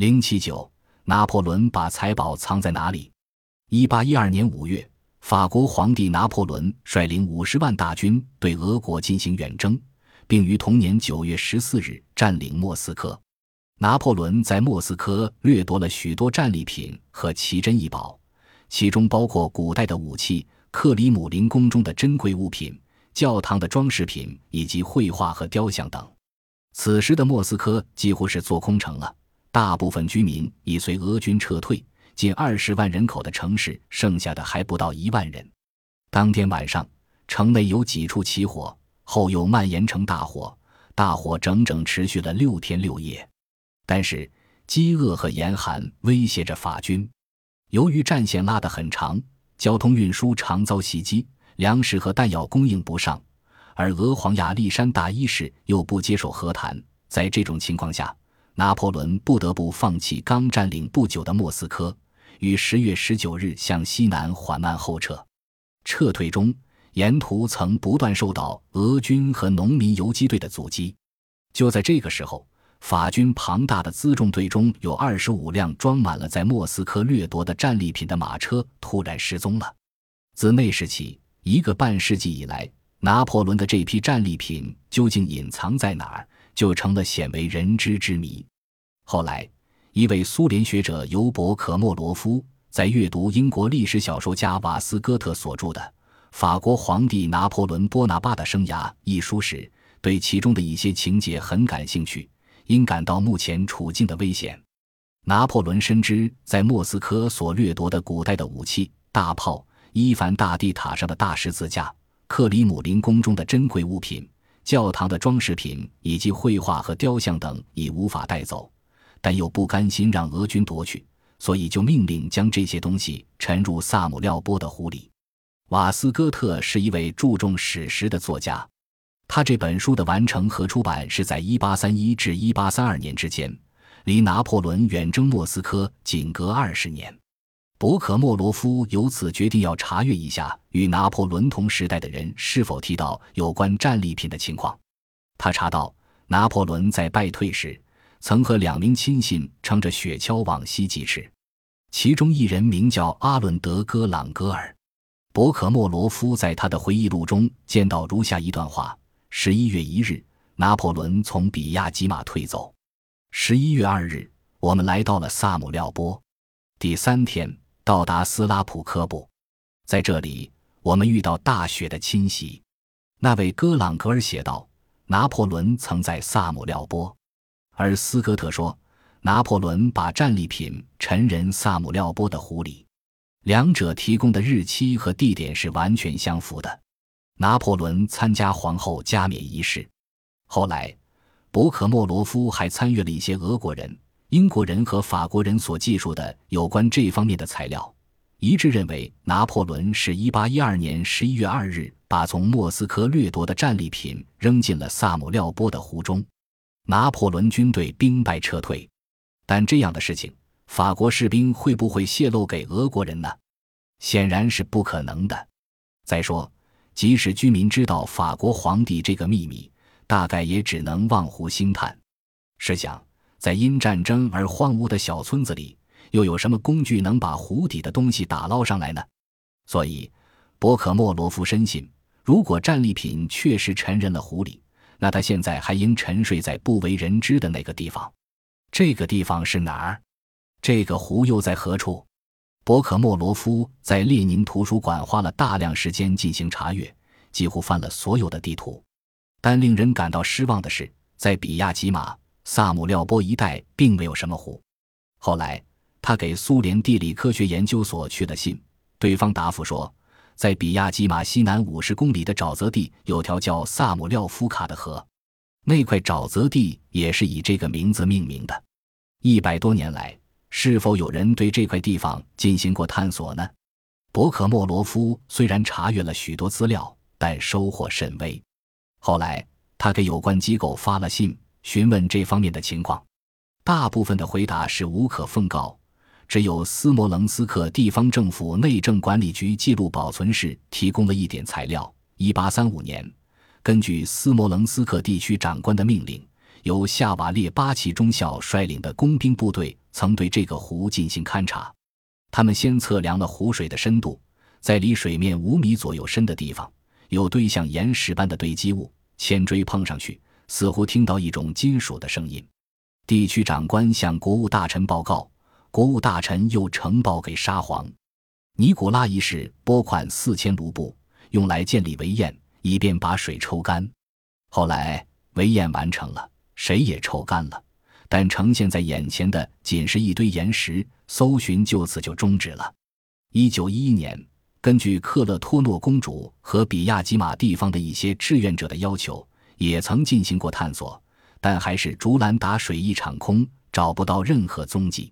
零七九，拿破仑把财宝藏在哪里？一八一二年五月，法国皇帝拿破仑率领五十万大军对俄国进行远征，并于同年九月十四日占领莫斯科。拿破仑在莫斯科掠夺了许多战利品和奇珍异宝，其中包括古代的武器、克里姆林宫中的珍贵物品。教堂的装饰品以及绘画和雕像等。此时的莫斯科几乎是做空城了，大部分居民已随俄军撤退，近二十万人口的城市剩下的还不到一万人。当天晚上，城内有几处起火，后又蔓延成大火，大火整整持续了六天六夜。但是，饥饿和严寒威胁着法军，由于战线拉得很长，交通运输常遭袭击。粮食和弹药供应不上，而俄皇亚历山大一世又不接受和谈。在这种情况下，拿破仑不得不放弃刚占领不久的莫斯科，于十月十九日向西南缓慢后撤。撤退中，沿途曾不断受到俄军和农民游击队的阻击。就在这个时候，法军庞大的辎重队中有二十五辆装满了在莫斯科掠夺的战利品的马车突然失踪了。自那时起，一个半世纪以来，拿破仑的这批战利品究竟隐藏在哪儿，就成了鲜为人知之谜。后来，一位苏联学者尤伯可莫罗夫在阅读英国历史小说家瓦斯哥特所著的《法国皇帝拿破仑·波拿巴的生涯》一书时，对其中的一些情节很感兴趣，因感到目前处境的危险。拿破仑深知，在莫斯科所掠夺的古代的武器、大炮。伊凡大帝塔上的大十字架、克里姆林宫中的珍贵物品、教堂的装饰品以及绘画和雕像等已无法带走，但又不甘心让俄军夺去，所以就命令将这些东西沉入萨姆廖波的湖里。瓦斯哥特是一位注重史实的作家，他这本书的完成和出版是在1831至1832年之间，离拿破仑远征莫斯科仅隔二十年。博克莫罗夫由此决定要查阅一下与拿破仑同时代的人是否提到有关战利品的情况。他查到，拿破仑在败退时曾和两名亲信乘着雪橇往西疾驰，其中一人名叫阿伦德·戈朗格尔。博克莫罗夫在他的回忆录中见到如下一段话：十一月一日，拿破仑从比亚吉马退走；十一月二日，我们来到了萨姆廖波。第三天。到达斯拉普科布，在这里我们遇到大雪的侵袭。那位戈朗格尔写道：“拿破仑曾在萨姆廖波。”而斯科特说：“拿破仑把战利品沉人萨姆廖波的湖里。”两者提供的日期和地点是完全相符的。拿破仑参加皇后加冕仪式。后来，博克莫罗夫还参阅了一些俄国人。英国人和法国人所记述的有关这方面的材料，一致认为拿破仑是一八一二年十一月二日把从莫斯科掠夺的战利品扔进了萨姆廖波的湖中。拿破仑军队兵败撤退，但这样的事情，法国士兵会不会泄露给俄国人呢？显然是不可能的。再说，即使居民知道法国皇帝这个秘密，大概也只能望湖兴叹。试想。在因战争而荒芜的小村子里，又有什么工具能把湖底的东西打捞上来呢？所以，博克莫罗夫深信，如果战利品确实沉人了湖里，那他现在还应沉睡在不为人知的那个地方。这个地方是哪儿？这个湖又在何处？博克莫罗夫在列宁图书馆花了大量时间进行查阅，几乎翻了所有的地图。但令人感到失望的是，在比亚吉马。萨姆廖波一带并没有什么湖。后来，他给苏联地理科学研究所去了信，对方答复说，在比亚基马西南五十公里的沼泽地有条叫萨姆廖夫卡的河，那块沼泽地也是以这个名字命名的。一百多年来，是否有人对这块地方进行过探索呢？博克莫罗夫虽然查阅了许多资料，但收获甚微。后来，他给有关机构发了信。询问这方面的情况，大部分的回答是无可奉告。只有斯摩棱斯克地方政府内政管理局记录保存室提供了一点材料。一八三五年，根据斯摩棱斯克地区长官的命令，由夏瓦列巴奇中校率领的工兵部队曾对这个湖进行勘察。他们先测量了湖水的深度，在离水面五米左右深的地方，有堆像岩石般的堆积物，铅锥碰上去，似乎听到一种金属的声音。地区长官向国务大臣报告，国务大臣又呈报给沙皇。尼古拉一世拨款四千卢布，用来建立围堰，以便把水抽干。后来围堰完成了，水也抽干了，但呈现在眼前的仅是一堆岩石，搜寻就此就终止了。一九一一年，根据克勒托诺公主和比亚吉马地方的一些志愿者的要求，也曾进行过探索。但还是竹篮打水一场空，找不到任何踪迹。